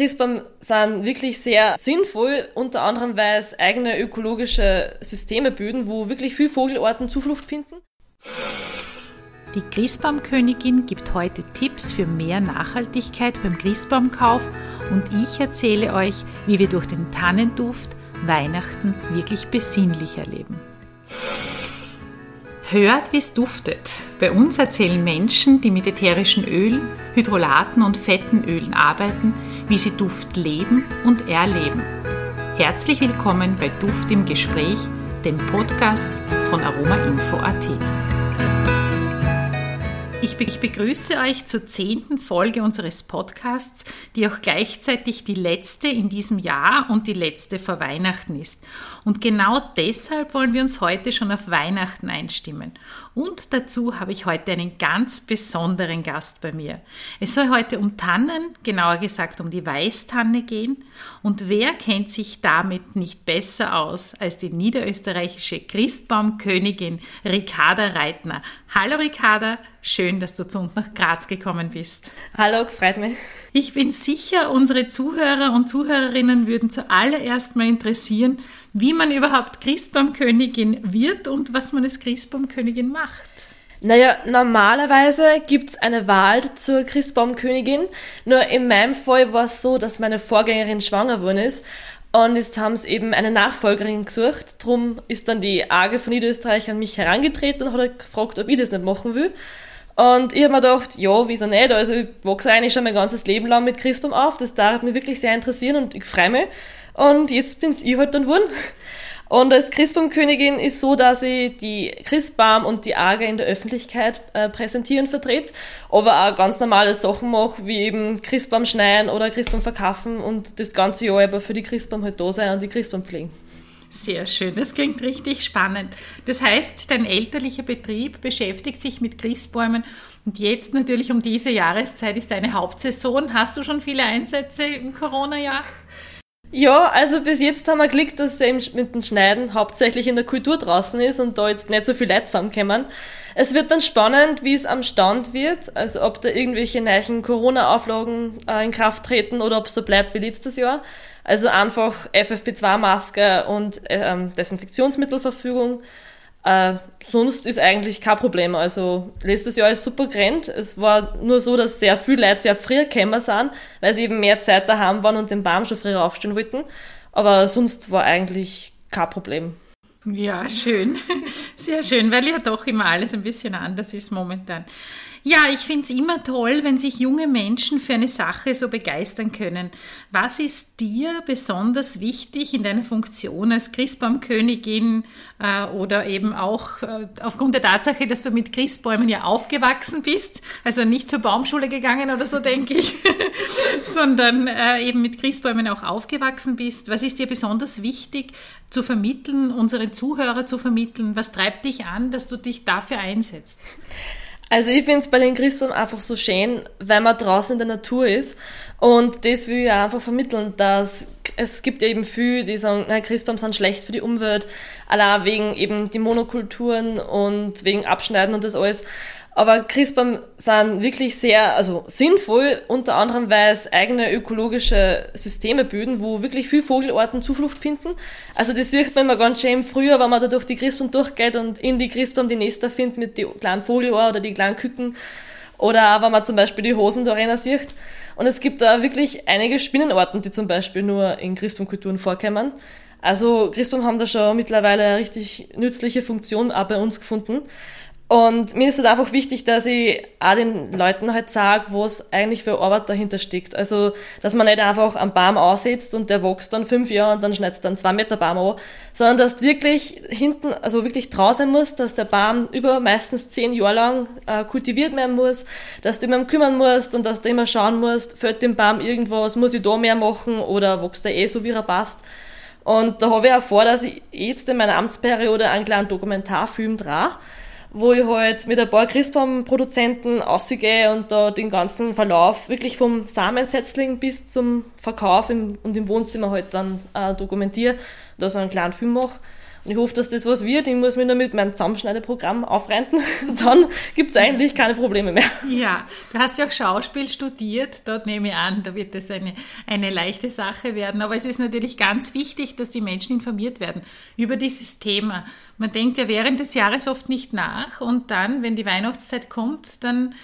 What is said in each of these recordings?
Christbaum sind wirklich sehr sinnvoll, unter anderem weil es eigene ökologische Systeme bilden, wo wirklich viele Vogelarten Zuflucht finden. Die Christbaumkönigin gibt heute Tipps für mehr Nachhaltigkeit beim Christbaumkauf und ich erzähle euch, wie wir durch den Tannenduft Weihnachten wirklich besinnlich erleben. Hört, wie es duftet. Bei uns erzählen Menschen, die mit ätherischen Ölen, Hydrolaten und fetten Ölen arbeiten, wie sie Duft leben und erleben. Herzlich willkommen bei Duft im Gespräch, dem Podcast von aromainfo.at. Ich begrüße euch zur zehnten Folge unseres Podcasts, die auch gleichzeitig die letzte in diesem Jahr und die letzte vor Weihnachten ist. Und genau deshalb wollen wir uns heute schon auf Weihnachten einstimmen. Und dazu habe ich heute einen ganz besonderen Gast bei mir. Es soll heute um Tannen, genauer gesagt um die Weißtanne gehen. Und wer kennt sich damit nicht besser aus als die niederösterreichische Christbaumkönigin Ricarda Reitner? Hallo Ricarda, schön, dass du zu uns nach Graz gekommen bist. Hallo, freut mich. Ich bin sicher, unsere Zuhörer und Zuhörerinnen würden zuallererst mal interessieren, wie man überhaupt Christbaumkönigin wird und was man als Christbaumkönigin macht. Naja, normalerweise gibt es eine Wahl zur Christbaumkönigin. Nur in meinem Fall war es so, dass meine Vorgängerin schwanger geworden ist und jetzt haben sie eben eine Nachfolgerin gesucht. Drum ist dann die AGE von Niederösterreich an mich herangetreten und hat halt gefragt, ob ich das nicht machen will. Und ich habe mir gedacht, ja, wieso nicht? Also ich wachse eigentlich schon mein ganzes Leben lang mit Christbaum auf. Das darf mich wirklich sehr interessieren und ich freue mich. Und jetzt bin's ich halt dann geworden. Und als Christbaumkönigin ist so, dass ich die Christbaum und die Ager in der Öffentlichkeit äh, präsentieren vertrete, aber auch ganz normale Sachen mache, wie eben Christbaum schneien oder Christbaum verkaufen und das ganze Jahr aber für die Christbaum halt da sein und die Christbaum pflegen. Sehr schön, das klingt richtig spannend. Das heißt, dein elterlicher Betrieb beschäftigt sich mit Christbäumen und jetzt natürlich um diese Jahreszeit ist deine Hauptsaison. Hast du schon viele Einsätze im Corona-Jahr? Ja, also bis jetzt haben wir Glück, dass er mit dem Schneiden hauptsächlich in der Kultur draußen ist und da jetzt nicht so viel Leute zusammenkommen. Es wird dann spannend, wie es am Stand wird, also ob da irgendwelche neuen Corona-Auflagen äh, in Kraft treten oder ob es so bleibt wie letztes Jahr. Also einfach FFP2-Maske und ähm, Desinfektionsmittelverfügung. Äh, sonst ist eigentlich kein Problem. Also letztes Jahr ist super gerannt. Es war nur so, dass sehr viele Leute sehr früh gekommen sind, weil sie eben mehr Zeit daheim waren und den Baum schon früher aufstehen wollten. Aber sonst war eigentlich kein Problem. Ja, schön. Sehr schön, weil ja doch immer alles ein bisschen anders ist momentan. Ja, ich finde es immer toll, wenn sich junge Menschen für eine Sache so begeistern können. Was ist dir besonders wichtig in deiner Funktion als Christbaumkönigin äh, oder eben auch äh, aufgrund der Tatsache, dass du mit Christbäumen ja aufgewachsen bist, also nicht zur Baumschule gegangen oder so, denke ich, sondern äh, eben mit Christbäumen auch aufgewachsen bist. Was ist dir besonders wichtig zu vermitteln, unsere Zuhörer zu vermitteln? Was treibt dich an, dass du dich dafür einsetzt? Also ich finde es bei den Christbaum einfach so schön, weil man draußen in der Natur ist. Und das will ich einfach vermitteln, dass es gibt eben viele, die sagen, na, Christbaum sind schlecht für die Umwelt, allein wegen eben die Monokulturen und wegen Abschneiden und das alles. Aber Christbaum sind wirklich sehr also sinnvoll, unter anderem, weil es eigene ökologische Systeme bilden, wo wirklich viele Vogelarten Zuflucht finden. Also das sieht man immer ganz schön früher, wenn man da durch die Christbaum durchgeht und in die Christbaum die Nester findet mit den kleinen Vogelohren oder die kleinen Küken. Oder auch, wenn man zum Beispiel die Hosen da rein sieht. Und es gibt da wirklich einige Spinnenarten, die zum Beispiel nur in Christbaumkulturen vorkommen. Also Christbaum haben da schon mittlerweile eine richtig nützliche Funktion auch bei uns gefunden. Und mir ist halt einfach wichtig, dass ich auch den Leuten halt sage, was eigentlich für Arbeit dahinter steckt. Also, dass man nicht einfach am Baum aussetzt und der wächst dann fünf Jahre und dann schneidet dann zwei Meter Baum an, sondern dass du wirklich hinten, also wirklich draußen muss, dass der Baum über meistens zehn Jahre lang äh, kultiviert werden muss, dass du immer kümmern musst und dass du immer schauen musst, fällt dem Baum irgendwas, muss ich da mehr machen oder wächst der eh so, wie er passt. Und da habe ich auch vor, dass ich jetzt in meiner Amtsperiode einen kleinen Dokumentarfilm drehe, wo ich halt mit ein paar Christbaumproduzenten ausgehe und da den ganzen Verlauf wirklich vom Samensetzling bis zum Verkauf im, und im Wohnzimmer halt dann äh, dokumentiere, da so einen kleinen Film mache. Und ich hoffe, dass das was wird. Ich muss mich nur mit meinem Zusammenschneideprogramm aufrenten. Dann gibt es eigentlich keine Probleme mehr. Ja, du hast ja auch Schauspiel studiert. Dort nehme ich an, da wird das eine, eine leichte Sache werden. Aber es ist natürlich ganz wichtig, dass die Menschen informiert werden über dieses Thema. Man denkt ja während des Jahres oft nicht nach und dann, wenn die Weihnachtszeit kommt, dann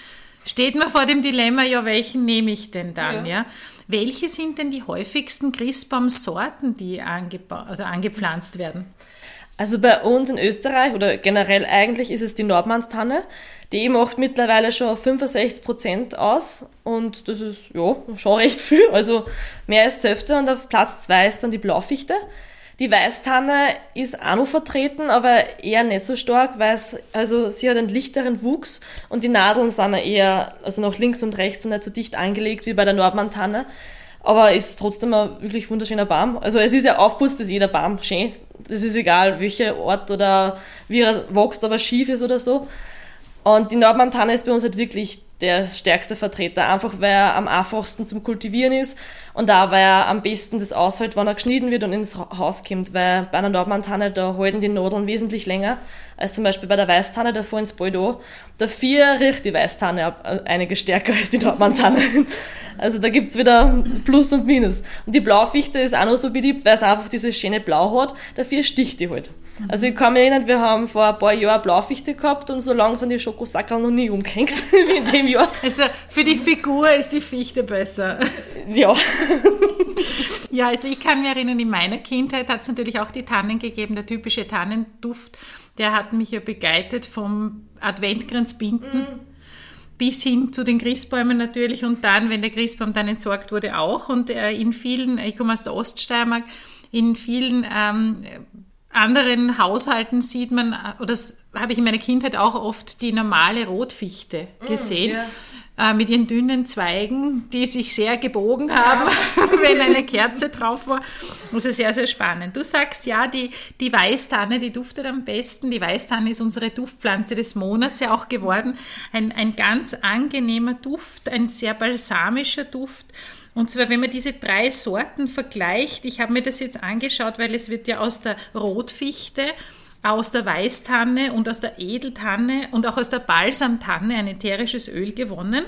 steht man vor dem Dilemma, ja, welchen nehme ich denn dann, ja? ja? Welche sind denn die häufigsten Christbaumsorten, die also angepflanzt werden? Also bei uns in Österreich oder generell eigentlich ist es die Nordmannstanne. Die macht mittlerweile schon 65 Prozent aus und das ist ja schon recht viel, also mehr als Hälfte. Und auf Platz zwei ist dann die Blaufichte. Die Weißtanne ist auch noch vertreten, aber eher nicht so stark, weil es, also sie hat einen lichteren Wuchs und die Nadeln sind eher, also nach links und rechts nicht so dicht angelegt wie bei der Nordmann-Tanne. Aber ist trotzdem ein wirklich wunderschöner Baum. Also es ist ja aufpusst, ist jeder Baum schön. Es ist egal, welcher Ort oder wie er wächst, ob er schief ist oder so. Und die Nordmann-Tanne ist bei uns halt wirklich der stärkste Vertreter, einfach weil er am einfachsten zum Kultivieren ist und auch weil er am besten das aushält, wenn er geschnitten wird und ins Haus kommt, weil bei einer Nordmann-Tanne, da halten die Nadeln wesentlich länger als zum Beispiel bei der Weißtanne, da vorhin ins Baldo. Dafür riecht die Weißtanne äh, einige stärker als die Nordmann-Tanne. Also da gibt's wieder Plus und Minus. Und die Blaufichte ist auch noch so beliebt, weil es einfach dieses schöne Blau hat, dafür sticht die halt. Also ich kann mich erinnern, wir haben vor ein paar Jahren Blaufichte gehabt und so lang sind die Schokosackerl noch nie umgehängt wie in dem Jahr. Also für die Figur ist die Fichte besser. Ja. Ja, also ich kann mich erinnern, in meiner Kindheit hat es natürlich auch die Tannen gegeben, der typische Tannenduft, der hat mich ja begleitet vom Adventkranzbinden. Mhm bis hin zu den Christbäumen natürlich und dann, wenn der Christbaum dann entsorgt wurde, auch. Und äh, in vielen, ich komme aus der Oststeiermark, in vielen ähm, anderen Haushalten sieht man, äh, oder das habe ich in meiner Kindheit auch oft die normale Rotfichte mm, gesehen. Mm, yeah. äh, mit ihren dünnen Zweigen, die sich sehr gebogen haben, wenn eine Kerze drauf war. Das ist sehr, sehr spannend. Du sagst ja, die, die Weißtanne, die duftet am besten. Die Weißtanne ist unsere Duftpflanze des Monats ja auch geworden. Ein, ein ganz angenehmer Duft, ein sehr balsamischer Duft. Und zwar, wenn man diese drei Sorten vergleicht, ich habe mir das jetzt angeschaut, weil es wird ja aus der Rotfichte, aus der Weißtanne und aus der Edeltanne und auch aus der Balsamtanne ein ätherisches Öl gewonnen.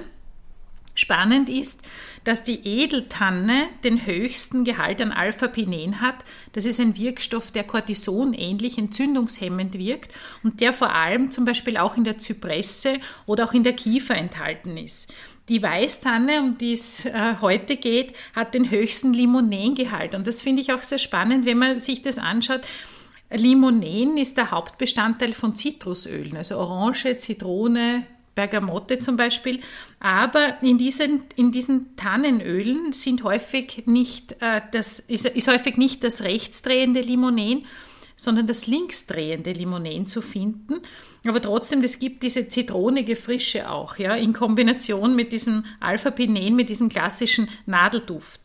Spannend ist, dass die Edeltanne den höchsten Gehalt an Alpha-Pinen hat. Das ist ein Wirkstoff, der Cortison ähnlich entzündungshemmend wirkt und der vor allem zum Beispiel auch in der Zypresse oder auch in der Kiefer enthalten ist. Die Weißtanne, um die es äh, heute geht, hat den höchsten Limonengehalt. Und das finde ich auch sehr spannend, wenn man sich das anschaut. Limonen ist der Hauptbestandteil von Zitrusölen, also Orange, Zitrone, Bergamotte zum Beispiel. Aber in diesen, in diesen Tannenölen sind häufig nicht, äh, das, ist, ist häufig nicht das rechtsdrehende Limonen, sondern das linksdrehende Limonen zu finden. Aber trotzdem, es gibt diese zitronige Frische auch, ja, in Kombination mit diesem Alpha-Pinen, mit diesem klassischen Nadelduft.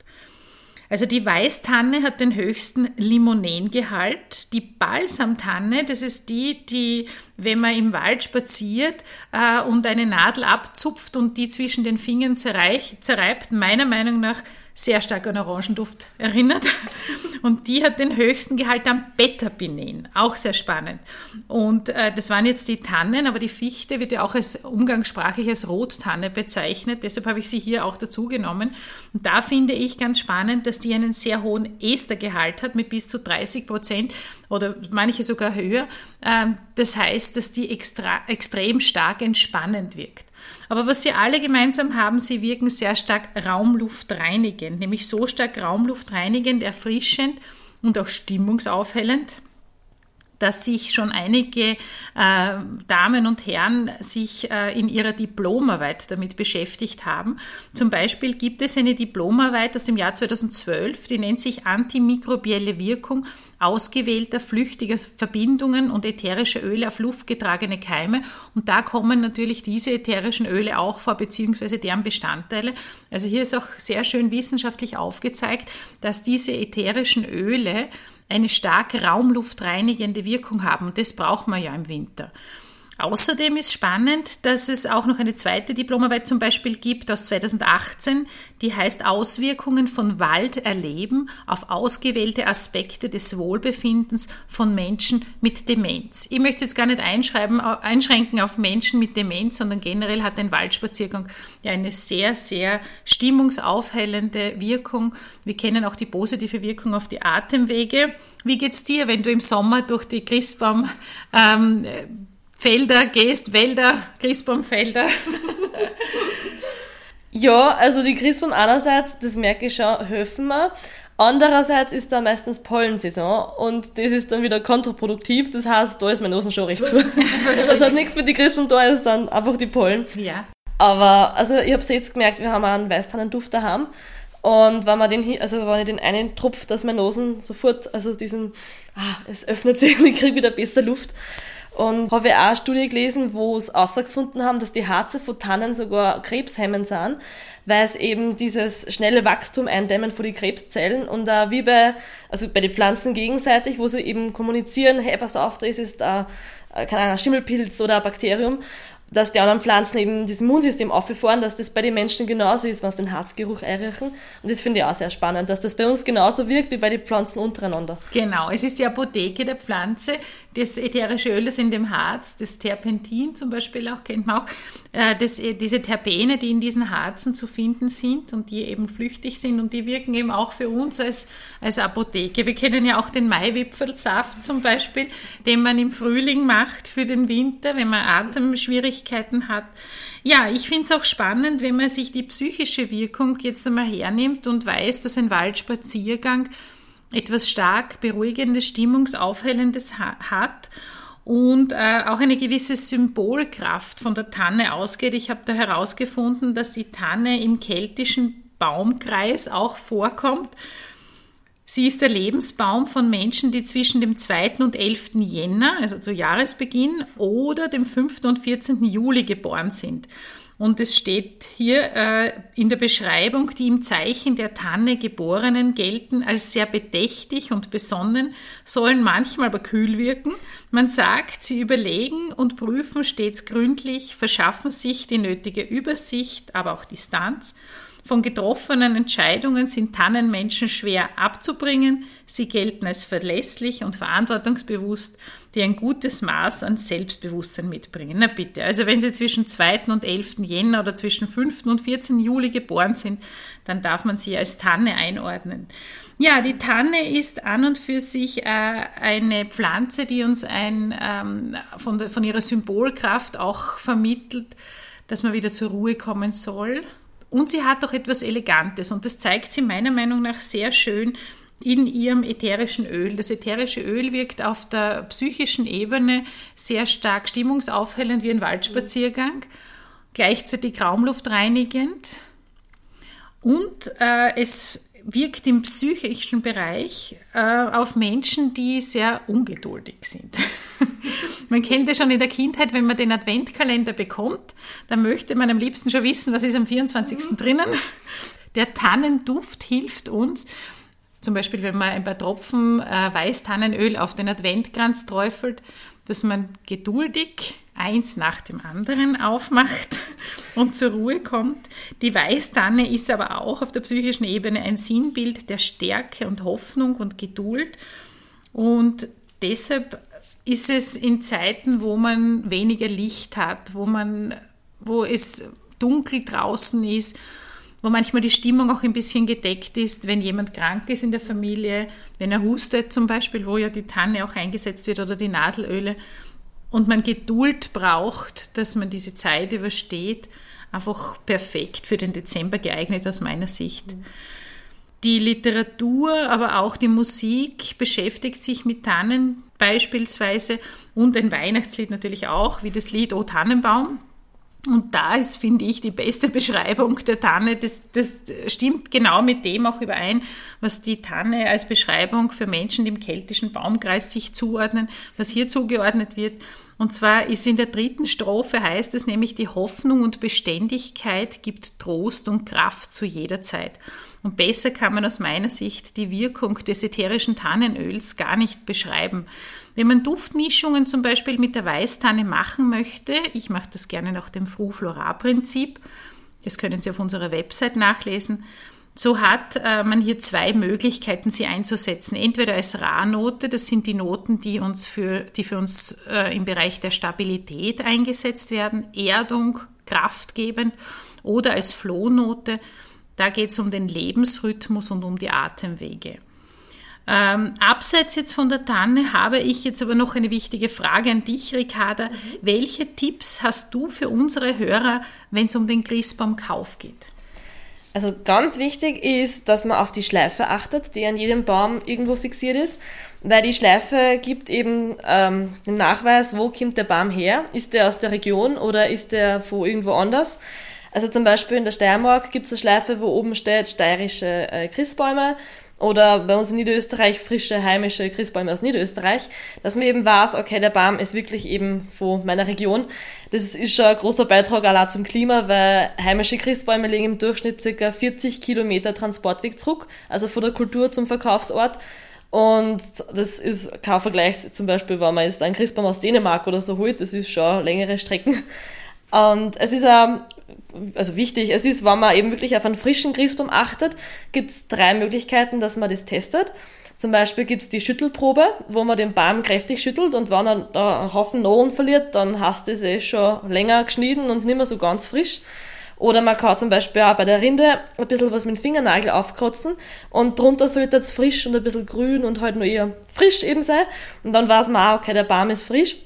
Also die Weißtanne hat den höchsten Limonengehalt. Die Balsamtanne, das ist die, die, wenn man im Wald spaziert äh, und eine Nadel abzupft und die zwischen den Fingern zerreich, zerreibt, meiner Meinung nach sehr stark an Orangenduft erinnert. Und die hat den höchsten Gehalt am Betapinen. Auch sehr spannend. Und äh, das waren jetzt die Tannen, aber die Fichte wird ja auch als umgangssprachlich als Rottanne bezeichnet. Deshalb habe ich sie hier auch dazu genommen. Und da finde ich ganz spannend, dass die einen sehr hohen Estergehalt hat mit bis zu 30 Prozent oder manche sogar höher. Ähm, das heißt, dass die extra, extrem stark entspannend wirkt. Aber was sie alle gemeinsam haben, sie wirken sehr stark raumluftreinigend, nämlich so stark raumluftreinigend, erfrischend und auch stimmungsaufhellend dass sich schon einige äh, Damen und Herren sich äh, in ihrer Diplomarbeit damit beschäftigt haben. Zum Beispiel gibt es eine Diplomarbeit aus dem Jahr 2012, die nennt sich Antimikrobielle Wirkung ausgewählter flüchtiger Verbindungen und ätherische Öle auf luftgetragene Keime. Und da kommen natürlich diese ätherischen Öle auch vor, beziehungsweise deren Bestandteile. Also hier ist auch sehr schön wissenschaftlich aufgezeigt, dass diese ätherischen Öle eine starke raumluftreinigende Wirkung haben. Und das braucht man ja im Winter. Außerdem ist spannend, dass es auch noch eine zweite Diplomarbeit zum Beispiel gibt aus 2018, die heißt Auswirkungen von Wald erleben auf ausgewählte Aspekte des Wohlbefindens von Menschen mit Demenz. Ich möchte jetzt gar nicht einschränken auf Menschen mit Demenz, sondern generell hat ein Waldspaziergang ja eine sehr, sehr stimmungsaufhellende Wirkung. Wir kennen auch die positive Wirkung auf die Atemwege. Wie geht's dir, wenn du im Sommer durch die Christbaum ähm, Felder gehst, Wälder, Christbaumfelder. ja, also die Christbaum einerseits, das merke ich schon, helfen mir. Andererseits ist da meistens Pollensaison und das ist dann wieder kontraproduktiv. Das heißt, da ist mein Nosen schon recht zu. das hat nichts mit den Christbaum da, ist dann einfach die Pollen. Ja. Aber, also ich habe es jetzt gemerkt, wir haben einen Weißtannenduft daheim. Und wenn man den, also wenn ich den einen tropft, dass mein Nosen sofort, also diesen, ah, es öffnet sich und ich kriege wieder besser Luft. Und habe auch eine Studie gelesen, wo es herausgefunden haben, dass die Harze von Tannen sogar krebshemmend sind, weil es eben dieses schnelle Wachstum eindämmen von den Krebszellen und auch wie bei, also bei den Pflanzen gegenseitig, wo sie eben kommunizieren, hey, pass auf, da ist es da, keine Ahnung, ein Schimmelpilz oder ein Bakterium dass die anderen Pflanzen eben das Immunsystem aufgefahren, dass das bei den Menschen genauso ist, sie den Harzgeruch einriechen. Und das finde ich auch sehr spannend, dass das bei uns genauso wirkt wie bei den Pflanzen untereinander. Genau, es ist die Apotheke der Pflanze, das ätherische Öl, das in dem Harz, das Terpentin zum Beispiel auch, kennt man auch, äh, das, äh, diese Terpene, die in diesen Harzen zu finden sind und die eben flüchtig sind und die wirken eben auch für uns als, als Apotheke. Wir kennen ja auch den Maiwipfelsaft zum Beispiel, den man im Frühling macht für den Winter, wenn man Atemschwierigkeiten hat. Ja, ich finde es auch spannend, wenn man sich die psychische Wirkung jetzt einmal hernimmt und weiß, dass ein Waldspaziergang etwas stark beruhigendes, stimmungsaufhellendes hat und äh, auch eine gewisse Symbolkraft von der Tanne ausgeht. Ich habe da herausgefunden, dass die Tanne im keltischen Baumkreis auch vorkommt. Sie ist der Lebensbaum von Menschen, die zwischen dem 2. und 11. Jänner, also zu Jahresbeginn, oder dem 5. und 14. Juli geboren sind. Und es steht hier äh, in der Beschreibung, die im Zeichen der Tanne Geborenen gelten als sehr bedächtig und besonnen, sollen manchmal aber kühl wirken. Man sagt, sie überlegen und prüfen stets gründlich, verschaffen sich die nötige Übersicht, aber auch Distanz von getroffenen Entscheidungen sind Tannenmenschen schwer abzubringen. Sie gelten als verlässlich und verantwortungsbewusst, die ein gutes Maß an Selbstbewusstsein mitbringen. Na bitte, also wenn Sie zwischen 2. und 11. Jänner oder zwischen 5. und 14. Juli geboren sind, dann darf man sie als Tanne einordnen. Ja, die Tanne ist an und für sich äh, eine Pflanze, die uns ein, ähm, von, der, von ihrer Symbolkraft auch vermittelt, dass man wieder zur Ruhe kommen soll, und sie hat auch etwas Elegantes und das zeigt sie meiner Meinung nach sehr schön in ihrem ätherischen Öl. Das ätherische Öl wirkt auf der psychischen Ebene sehr stark stimmungsaufhellend wie ein Waldspaziergang, gleichzeitig raumluftreinigend und äh, es wirkt im psychischen Bereich äh, auf Menschen, die sehr ungeduldig sind. man kennt ja schon in der Kindheit, wenn man den Adventkalender bekommt, dann möchte man am liebsten schon wissen, was ist am 24. Mhm. drinnen. Der Tannenduft hilft uns, zum Beispiel wenn man ein paar Tropfen äh, Weißtannenöl auf den Adventkranz träufelt, dass man geduldig eins nach dem anderen aufmacht und zur Ruhe kommt. Die Weißtanne ist aber auch auf der psychischen Ebene ein Sinnbild der Stärke und Hoffnung und Geduld. Und deshalb ist es in Zeiten, wo man weniger Licht hat, wo man, wo es dunkel draußen ist, wo manchmal die Stimmung auch ein bisschen gedeckt ist, wenn jemand krank ist in der Familie, wenn er hustet zum Beispiel, wo ja die Tanne auch eingesetzt wird oder die Nadelöle und man Geduld braucht, dass man diese Zeit übersteht, einfach perfekt für den Dezember geeignet aus meiner Sicht. Mhm. Die Literatur, aber auch die Musik beschäftigt sich mit Tannen beispielsweise und ein Weihnachtslied natürlich auch, wie das Lied O Tannenbaum. Und da ist, finde ich, die beste Beschreibung der Tanne. Das, das stimmt genau mit dem auch überein, was die Tanne als Beschreibung für Menschen, im keltischen Baumkreis sich zuordnen, was hier zugeordnet wird. Und zwar ist in der dritten Strophe heißt es nämlich, die Hoffnung und Beständigkeit gibt Trost und Kraft zu jeder Zeit. Und besser kann man aus meiner Sicht die Wirkung des ätherischen Tannenöls gar nicht beschreiben. Wenn man Duftmischungen zum Beispiel mit der Weißtanne machen möchte, ich mache das gerne nach dem Fru-Florar-Prinzip, das können Sie auf unserer Website nachlesen, so hat äh, man hier zwei Möglichkeiten, sie einzusetzen. Entweder als Rahnote, das sind die Noten, die, uns für, die für uns äh, im Bereich der Stabilität eingesetzt werden, Erdung, kraftgebend, oder als Flohnote, da geht es um den Lebensrhythmus und um die Atemwege. Ähm, abseits jetzt von der Tanne habe ich jetzt aber noch eine wichtige Frage an dich, Ricarda. Mhm. Welche Tipps hast du für unsere Hörer, wenn es um den Christbaumkauf geht? Also ganz wichtig ist, dass man auf die Schleife achtet, die an jedem Baum irgendwo fixiert ist, weil die Schleife gibt eben ähm, den Nachweis, wo kommt der Baum her? Ist der aus der Region oder ist der von irgendwo anders? Also zum Beispiel in der Steiermark gibt es eine Schleife, wo oben steht steirische äh, Christbäume oder bei uns in Niederösterreich frische heimische Christbäume aus Niederösterreich, dass man eben weiß, okay, der Baum ist wirklich eben von meiner Region. Das ist schon ein großer Beitrag allein zum Klima, weil heimische Christbäume legen im Durchschnitt ca. 40 Kilometer Transportweg zurück, also von der Kultur zum Verkaufsort. Und das ist kein Vergleich, zum Beispiel, wenn man jetzt einen Christbaum aus Dänemark oder so holt, das ist schon längere Strecken. Und es ist auch, also wichtig, es ist, wenn man eben wirklich auf einen frischen Christbaum achtet, gibt es drei Möglichkeiten, dass man das testet. Zum Beispiel gibt es die Schüttelprobe, wo man den Baum kräftig schüttelt und wenn er da einen Haufen Nadeln verliert, dann hast es eh schon länger geschnitten und nicht mehr so ganz frisch. Oder man kann zum Beispiel auch bei der Rinde ein bisschen was mit dem Fingernagel aufkratzen und drunter sollte es frisch und ein bisschen grün und halt nur eher frisch eben sein. Und dann weiß man auch, okay, der Baum ist frisch.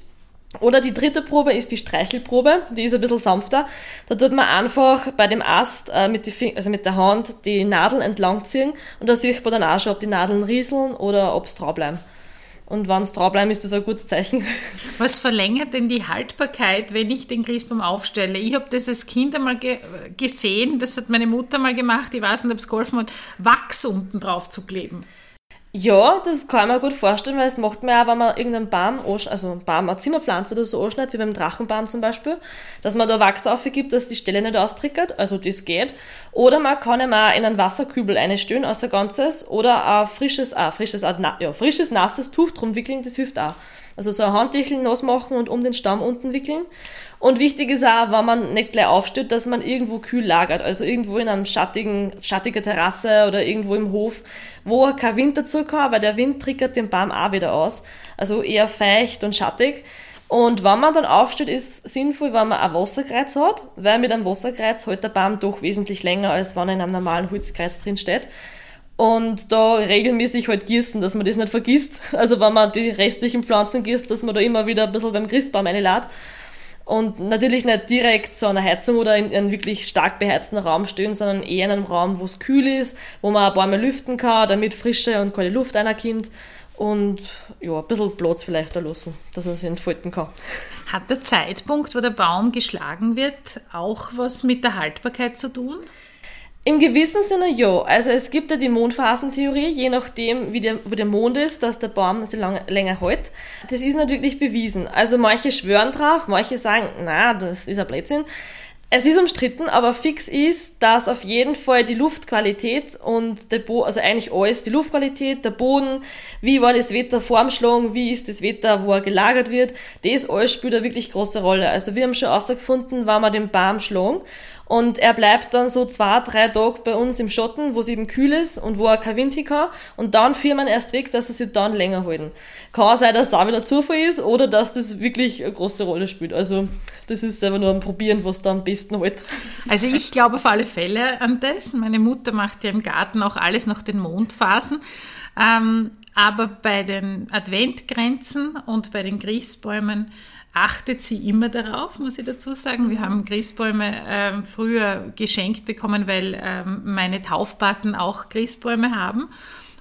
Oder die dritte Probe ist die Streichelprobe, die ist ein bisschen sanfter. Da tut man einfach bei dem Ast äh, mit, die also mit der Hand die Nadeln entlang ziehen und da sieht man dann auch schon, ob die Nadeln rieseln oder ob es drauf bleiben. Und wenn es drauf bleiben, ist das ein gutes Zeichen. Was verlängert denn die Haltbarkeit, wenn ich den Grießbaum aufstelle? Ich habe das als Kind einmal ge gesehen, das hat meine Mutter mal gemacht, ich weiß nicht, ob es geholfen hat, Wachs unten drauf zu kleben. Ja, das kann man gut vorstellen, weil es macht man ja, wenn man irgendeinen Baum, also einen Baum, eine Zimmerpflanze oder so anschneidet, wie beim Drachenbaum zum Beispiel, dass man da Wachs aufgibt, dass die Stelle nicht austrickert, also das geht. Oder man kann ihm auch in einen Wasserkübel einstellen, außer Ganzes, oder ein frisches, ah, frisches, ja, frisches, nasses Tuch drum wickeln, das hilft auch. Also so ein Handtüchel nass machen und um den Stamm unten wickeln. Und wichtig ist auch, wenn man nicht gleich aufsteht, dass man irgendwo kühl lagert. Also irgendwo in einem schattigen, schattiger Terrasse oder irgendwo im Hof, wo kein Wind dazu kann, weil der Wind triggert den Baum auch wieder aus. Also eher feucht und schattig. Und wenn man dann aufsteht, ist sinnvoll, wenn man ein Wasserkreuz hat, weil mit einem Wasserkreuz hält der Baum doch wesentlich länger, als wenn er in einem normalen Holzkreuz drin steht und da regelmäßig halt gießen, dass man das nicht vergisst. Also wenn man die restlichen Pflanzen gießt, dass man da immer wieder ein bisschen beim Christbaum einlädt. Und natürlich nicht direkt zu einer Heizung oder in einem wirklich stark beheizten Raum stehen, sondern eher in einem Raum, wo es kühl ist, wo man ein paar Mal lüften kann, damit frische und kalte Luft reinkommt. Und ja, ein bisschen Platz vielleicht da lassen, dass er sich entfalten kann. Hat der Zeitpunkt, wo der Baum geschlagen wird, auch was mit der Haltbarkeit zu tun? Im gewissen Sinne ja. Also es gibt ja die Mondphasentheorie, je nachdem, wie der, wo der Mond ist, dass der Baum so lange, länger hält. Das ist nicht wirklich bewiesen. Also manche schwören drauf, manche sagen, na, das ist ein Blödsinn. Es ist umstritten, aber fix ist, dass auf jeden Fall die Luftqualität und der Bo also eigentlich alles, die Luftqualität, der Boden, wie war das Wetter vorm Schlagen, wie ist das Wetter, wo er gelagert wird, das alles spielt eine wirklich große Rolle. Also wir haben schon herausgefunden, wann wir den Baum schlagen und er bleibt dann so zwei, drei Tage bei uns im Schatten, wo es eben kühl ist und wo er kein Wind hin kann. Und dann führt man erst weg, dass er sich dann länger halten. Kann sein, dass da wieder Zufall ist oder dass das wirklich eine große Rolle spielt. Also das ist einfach nur ein Probieren, was da am besten hält. Also ich glaube auf alle Fälle an das. Meine Mutter macht ja im Garten auch alles nach den Mondphasen. Ähm, aber bei den Adventgrenzen und bei den Griechsbäumen achtet sie immer darauf, muss ich dazu sagen. Wir haben Christbäume ähm, früher geschenkt bekommen, weil ähm, meine Taufpaten auch Christbäume haben.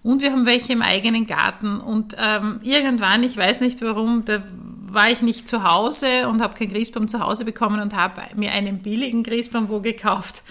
Und wir haben welche im eigenen Garten. Und ähm, irgendwann, ich weiß nicht warum, da war ich nicht zu Hause und habe keinen Christbaum zu Hause bekommen und habe mir einen billigen Christbaum wo gekauft.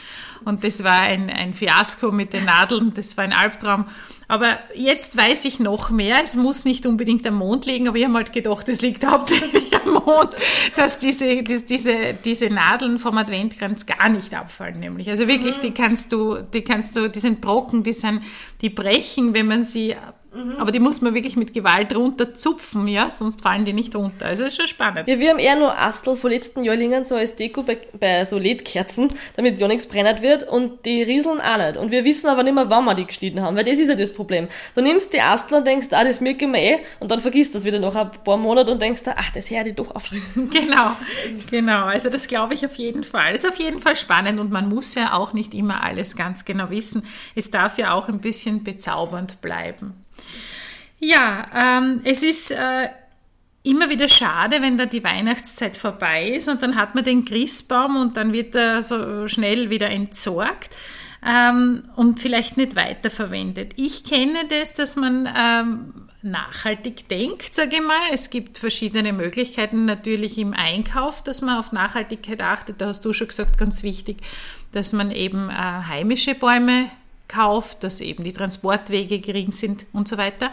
Und das war ein, ein Fiasko mit den Nadeln, das war ein Albtraum. Aber jetzt weiß ich noch mehr. Es muss nicht unbedingt am Mond liegen, aber ich habe halt gedacht, es liegt hauptsächlich am Mond, dass diese, die, diese, diese Nadeln vom Adventkranz gar nicht abfallen, nämlich. Also wirklich, die kannst du, die kannst du, die sind trocken, die sind, die brechen, wenn man sie Mhm. Aber die muss man wirklich mit Gewalt runterzupfen, ja, sonst fallen die nicht runter. Also das ist schon spannend. Ja, wir haben eher nur Astel von letzten Jahrlingen so als Deko bei, bei so LED-Kerzen, damit ja nichts brennert wird und die rieseln auch nicht. Und wir wissen aber nicht mehr, wann wir die geschnitten haben, weil das ist ja das Problem. Du nimmst die Astel und denkst, ah, das merke ich mir eh und dann vergisst du das wieder nach ein paar Monaten und denkst, ach, das hätte ich doch aufschreiben. Genau, genau. Also das glaube ich auf jeden Fall. Ist auf jeden Fall spannend und man muss ja auch nicht immer alles ganz genau wissen. Es darf ja auch ein bisschen bezaubernd bleiben. Ja, ähm, es ist äh, immer wieder schade, wenn da die Weihnachtszeit vorbei ist und dann hat man den Christbaum und dann wird er so schnell wieder entsorgt ähm, und vielleicht nicht weiterverwendet. Ich kenne das, dass man ähm, nachhaltig denkt, sage ich mal. Es gibt verschiedene Möglichkeiten natürlich im Einkauf, dass man auf Nachhaltigkeit achtet. Da hast du schon gesagt, ganz wichtig, dass man eben äh, heimische Bäume kauft, dass eben die Transportwege gering sind und so weiter.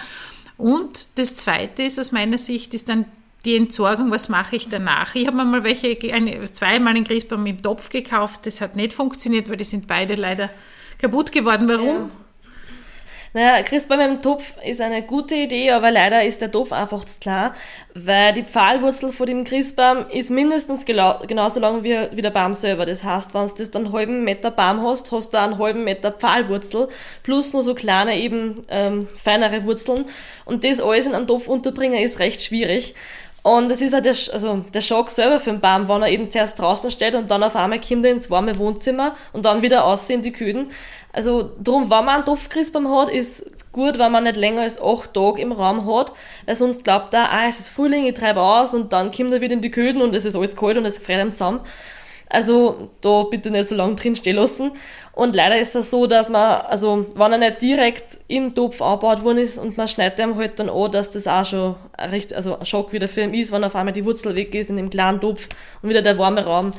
Und das Zweite ist aus meiner Sicht, ist dann die Entsorgung, was mache ich danach? Ich habe mir mal welche, eine, zweimal einen Christbaum im Topf gekauft, das hat nicht funktioniert, weil die sind beide leider kaputt geworden. Warum? Ja. Naja, Christbaum im Topf ist eine gute Idee, aber leider ist der Topf einfach zu klar, weil die Pfahlwurzel von dem Christbaum ist mindestens genauso lang wie, wie der Baum selber. Das heißt, wenn du das dann einen halben Meter Baum hast, hast du einen halben Meter Pfahlwurzel plus nur so kleine, eben ähm, feinere Wurzeln. Und das alles in einem Topf unterbringen ist recht schwierig. Und es ist halt der, also der Schock selber für den Baum, wenn er eben zuerst draußen steht und dann auf einmal kommt er ins warme Wohnzimmer und dann wieder aussehen die Küden. Also drum, wenn man einen Topfcrisp hat, ist gut, wenn man nicht länger als acht Tage im Raum hat, weil sonst glaubt er, ah, es ist Frühling, ich treibe aus und dann kommt er wieder in die Küden und es ist alles kalt und es friert ihm zusammen. Also da bitte nicht so lange drin stehen lassen. Und leider ist es so, dass man, also wenn er nicht direkt im Topf angebaut worden ist und man schneidet ihm halt dann an, dass das auch schon richtig, also ein Schock wieder für ihn ist, wenn auf einmal die Wurzel weg ist in dem kleinen Topf und wieder der warme Raum.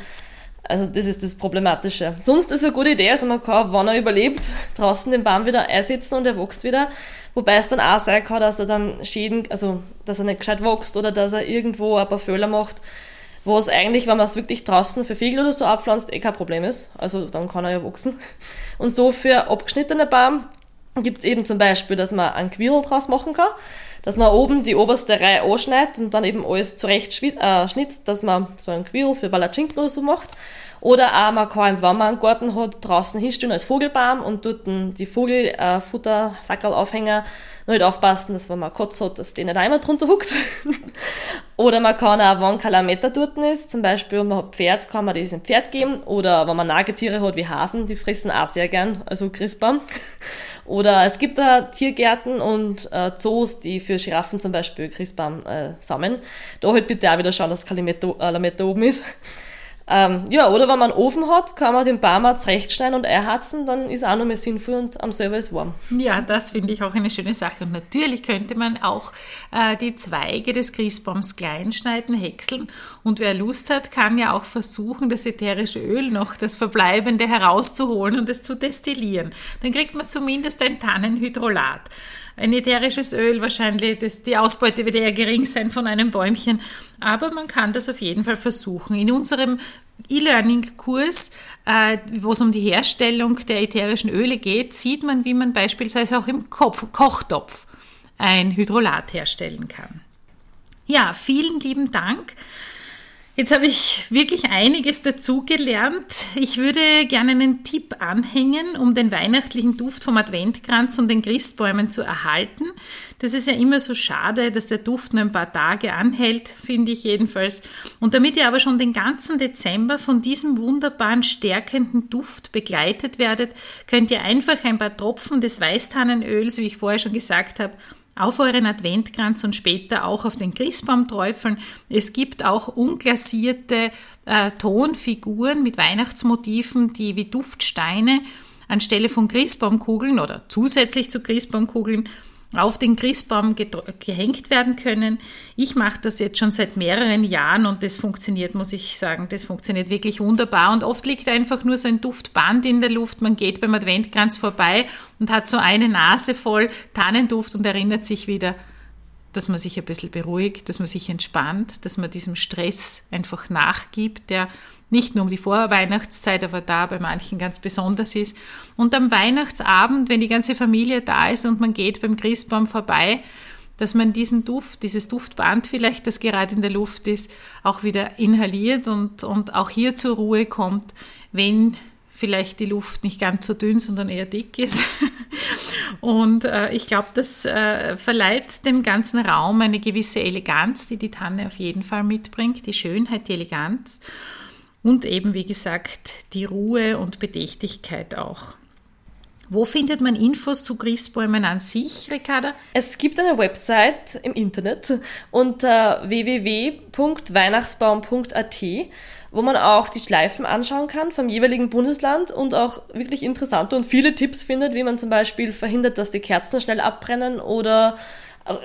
Also das ist das Problematische. Sonst ist es eine gute Idee, also man kann, wenn er überlebt, draußen den Baum wieder einsetzen und er wächst wieder. Wobei es dann auch sein kann, dass er dann Schäden, also dass er nicht gescheit wächst oder dass er irgendwo ein paar Fehler macht, wo es eigentlich, wenn man es wirklich draußen für Fiegel oder so abpflanzt, eh kein Problem ist. Also dann kann er ja wachsen. Und so für abgeschnittene Baum gibt es eben zum Beispiel, dass man einen Quirl draus machen kann, dass man oben die oberste Reihe anschneidet und dann eben alles zurecht äh, schnitt, dass man so einen Quirl für Palatschinken oder so macht. Oder auch man kann, wenn man einen Garten hat, draußen hinstellen als Vogelbaum und dort die Vogelfuttersackerl äh, aufhängen und halt aufpassen, dass wenn man Kotz hat, dass der nicht einmal drunter huckt. oder man kann auch, wenn kein Lametta dort ist, zum Beispiel, wenn man hat Pferd, kann man das dem Pferd geben. Oder wenn man Nagetiere hat wie Hasen, die fressen auch sehr gern, also Christbaum. Oder es gibt da Tiergärten und äh, Zoos, die für Giraffen zum Beispiel Christbaum äh, sammeln. Da halt bitte auch wieder schauen, dass kein Lametta, äh, oben ist. Ähm, ja, oder wenn man einen Ofen hat, kann man den auch zurechtschneiden und einhatzen, dann ist auch noch mehr sinnvoll und am selber ist warm. Ja, das finde ich auch eine schöne Sache. Und natürlich könnte man auch äh, die Zweige des Christbaums klein schneiden, häckseln. Und wer Lust hat, kann ja auch versuchen, das ätherische Öl noch, das Verbleibende herauszuholen und es zu destillieren. Dann kriegt man zumindest ein Tannenhydrolat ein ätherisches Öl wahrscheinlich, das, die Ausbeute wird eher gering sein von einem Bäumchen, aber man kann das auf jeden Fall versuchen. In unserem E-Learning-Kurs, äh, wo es um die Herstellung der ätherischen Öle geht, sieht man, wie man beispielsweise auch im Kopf, Kochtopf ein Hydrolat herstellen kann. Ja, vielen lieben Dank. Jetzt habe ich wirklich einiges dazugelernt. Ich würde gerne einen Tipp anhängen, um den weihnachtlichen Duft vom Adventkranz und den Christbäumen zu erhalten. Das ist ja immer so schade, dass der Duft nur ein paar Tage anhält, finde ich jedenfalls. Und damit ihr aber schon den ganzen Dezember von diesem wunderbaren stärkenden Duft begleitet werdet, könnt ihr einfach ein paar Tropfen des Weißtannenöls, wie ich vorher schon gesagt habe, auf euren Adventkranz und später auch auf den Christbaum träufeln. Es gibt auch unglasierte äh, Tonfiguren mit Weihnachtsmotiven, die wie Duftsteine anstelle von Christbaumkugeln oder zusätzlich zu Christbaumkugeln auf den Christbaum gehängt werden können. Ich mache das jetzt schon seit mehreren Jahren und das funktioniert, muss ich sagen, das funktioniert wirklich wunderbar. Und oft liegt einfach nur so ein Duftband in der Luft. Man geht beim Adventkranz vorbei und hat so eine Nase voll Tannenduft und erinnert sich wieder, dass man sich ein bisschen beruhigt, dass man sich entspannt, dass man diesem Stress einfach nachgibt, der nicht nur um die Vorweihnachtszeit, aber da bei manchen ganz besonders ist. Und am Weihnachtsabend, wenn die ganze Familie da ist und man geht beim Christbaum vorbei, dass man diesen Duft, dieses Duftband vielleicht, das gerade in der Luft ist, auch wieder inhaliert und, und auch hier zur Ruhe kommt, wenn vielleicht die Luft nicht ganz so dünn, sondern eher dick ist. Und äh, ich glaube, das äh, verleiht dem ganzen Raum eine gewisse Eleganz, die die Tanne auf jeden Fall mitbringt, die Schönheit, die Eleganz und eben, wie gesagt, die Ruhe und Bedächtigkeit auch. Wo findet man Infos zu Christbäumen an sich, Ricarda? Es gibt eine Website im Internet unter www.weihnachtsbaum.at, wo man auch die Schleifen anschauen kann vom jeweiligen Bundesland und auch wirklich interessante und viele Tipps findet, wie man zum Beispiel verhindert, dass die Kerzen schnell abbrennen oder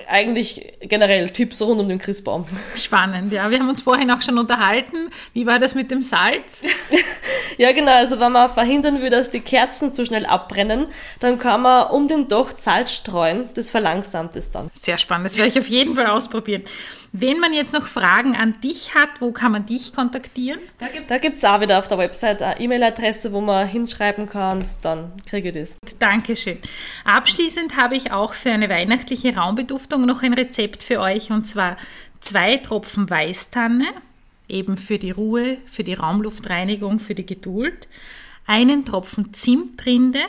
eigentlich generell Tipps rund um den Christbaum. Spannend, ja. Wir haben uns vorhin auch schon unterhalten. Wie war das mit dem Salz? ja, genau. Also wenn man verhindern will, dass die Kerzen zu schnell abbrennen, dann kann man um den Docht Salz streuen. Das verlangsamt es dann. Sehr spannend. Das werde ich auf jeden Fall ausprobieren. Wenn man jetzt noch Fragen an dich hat, wo kann man dich kontaktieren? Da gibt es auch wieder auf der Website eine E-Mail-Adresse, wo man hinschreiben kann und dann kriege ich das. Dankeschön. Abschließend habe ich auch für eine weihnachtliche Raumbeduftung noch ein Rezept für euch und zwar zwei Tropfen Weißtanne, eben für die Ruhe, für die Raumluftreinigung, für die Geduld, einen Tropfen Zimtrinde,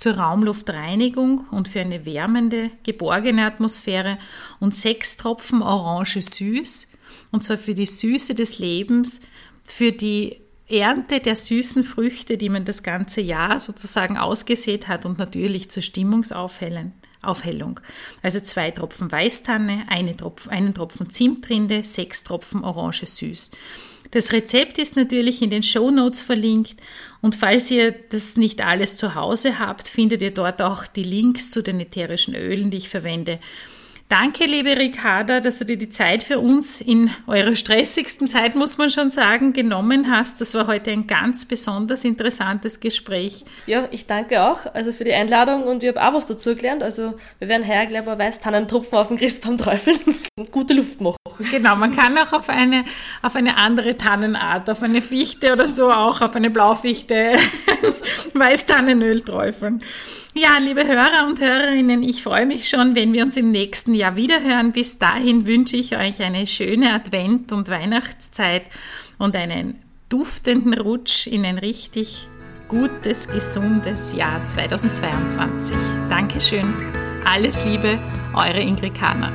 zur Raumluftreinigung und für eine wärmende, geborgene Atmosphäre und sechs Tropfen Orange süß, und zwar für die Süße des Lebens, für die Ernte der süßen Früchte, die man das ganze Jahr sozusagen ausgesät hat und natürlich zur Stimmungsaufhellung. Also zwei Tropfen Weißtanne, eine Tropfen, einen Tropfen Zimtrinde, sechs Tropfen Orange süß. Das Rezept ist natürlich in den Show Notes verlinkt und falls ihr das nicht alles zu Hause habt, findet ihr dort auch die Links zu den ätherischen Ölen, die ich verwende. Danke, liebe Ricarda, dass du dir die Zeit für uns in eurer stressigsten Zeit, muss man schon sagen, genommen hast. Das war heute ein ganz besonders interessantes Gespräch. Ja, ich danke auch also für die Einladung und ich habe auch was dazu gelernt. Also wir werden hergleich weiß Tannentropfen auf den Christbaum träufeln und gute Luft machen. Genau, man kann auch auf eine, auf eine andere Tannenart, auf eine Fichte oder so auch, auf eine Blaufichte Weißtannenöl träufeln. Ja, liebe Hörer und Hörerinnen, ich freue mich schon, wenn wir uns im nächsten Jahr wiederhören. Bis dahin wünsche ich euch eine schöne Advent- und Weihnachtszeit und einen duftenden Rutsch in ein richtig gutes, gesundes Jahr 2022. Dankeschön. Alles Liebe, eure Ingrid Kahner.